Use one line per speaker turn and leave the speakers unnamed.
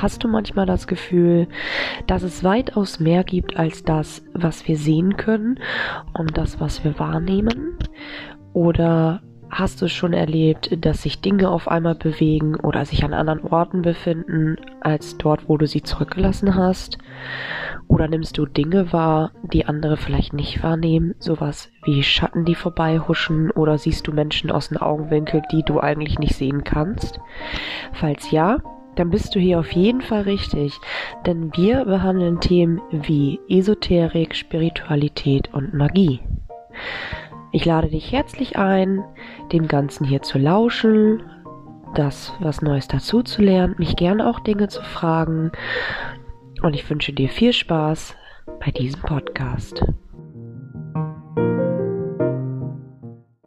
Hast du manchmal das Gefühl, dass es weitaus mehr gibt als das, was wir sehen können und das, was wir wahrnehmen? Oder hast du schon erlebt, dass sich Dinge auf einmal bewegen oder sich an anderen Orten befinden, als dort, wo du sie zurückgelassen hast? Oder nimmst du Dinge wahr, die andere vielleicht nicht wahrnehmen, sowas wie Schatten, die vorbeihuschen, oder siehst du Menschen aus dem Augenwinkel, die du eigentlich nicht sehen kannst? Falls ja, dann bist du hier auf jeden Fall richtig, denn wir behandeln Themen wie Esoterik, Spiritualität und Magie. Ich lade dich herzlich ein, dem Ganzen hier zu lauschen, das was Neues dazu zu lernen, mich gerne auch Dinge zu fragen und ich wünsche dir viel Spaß bei diesem Podcast.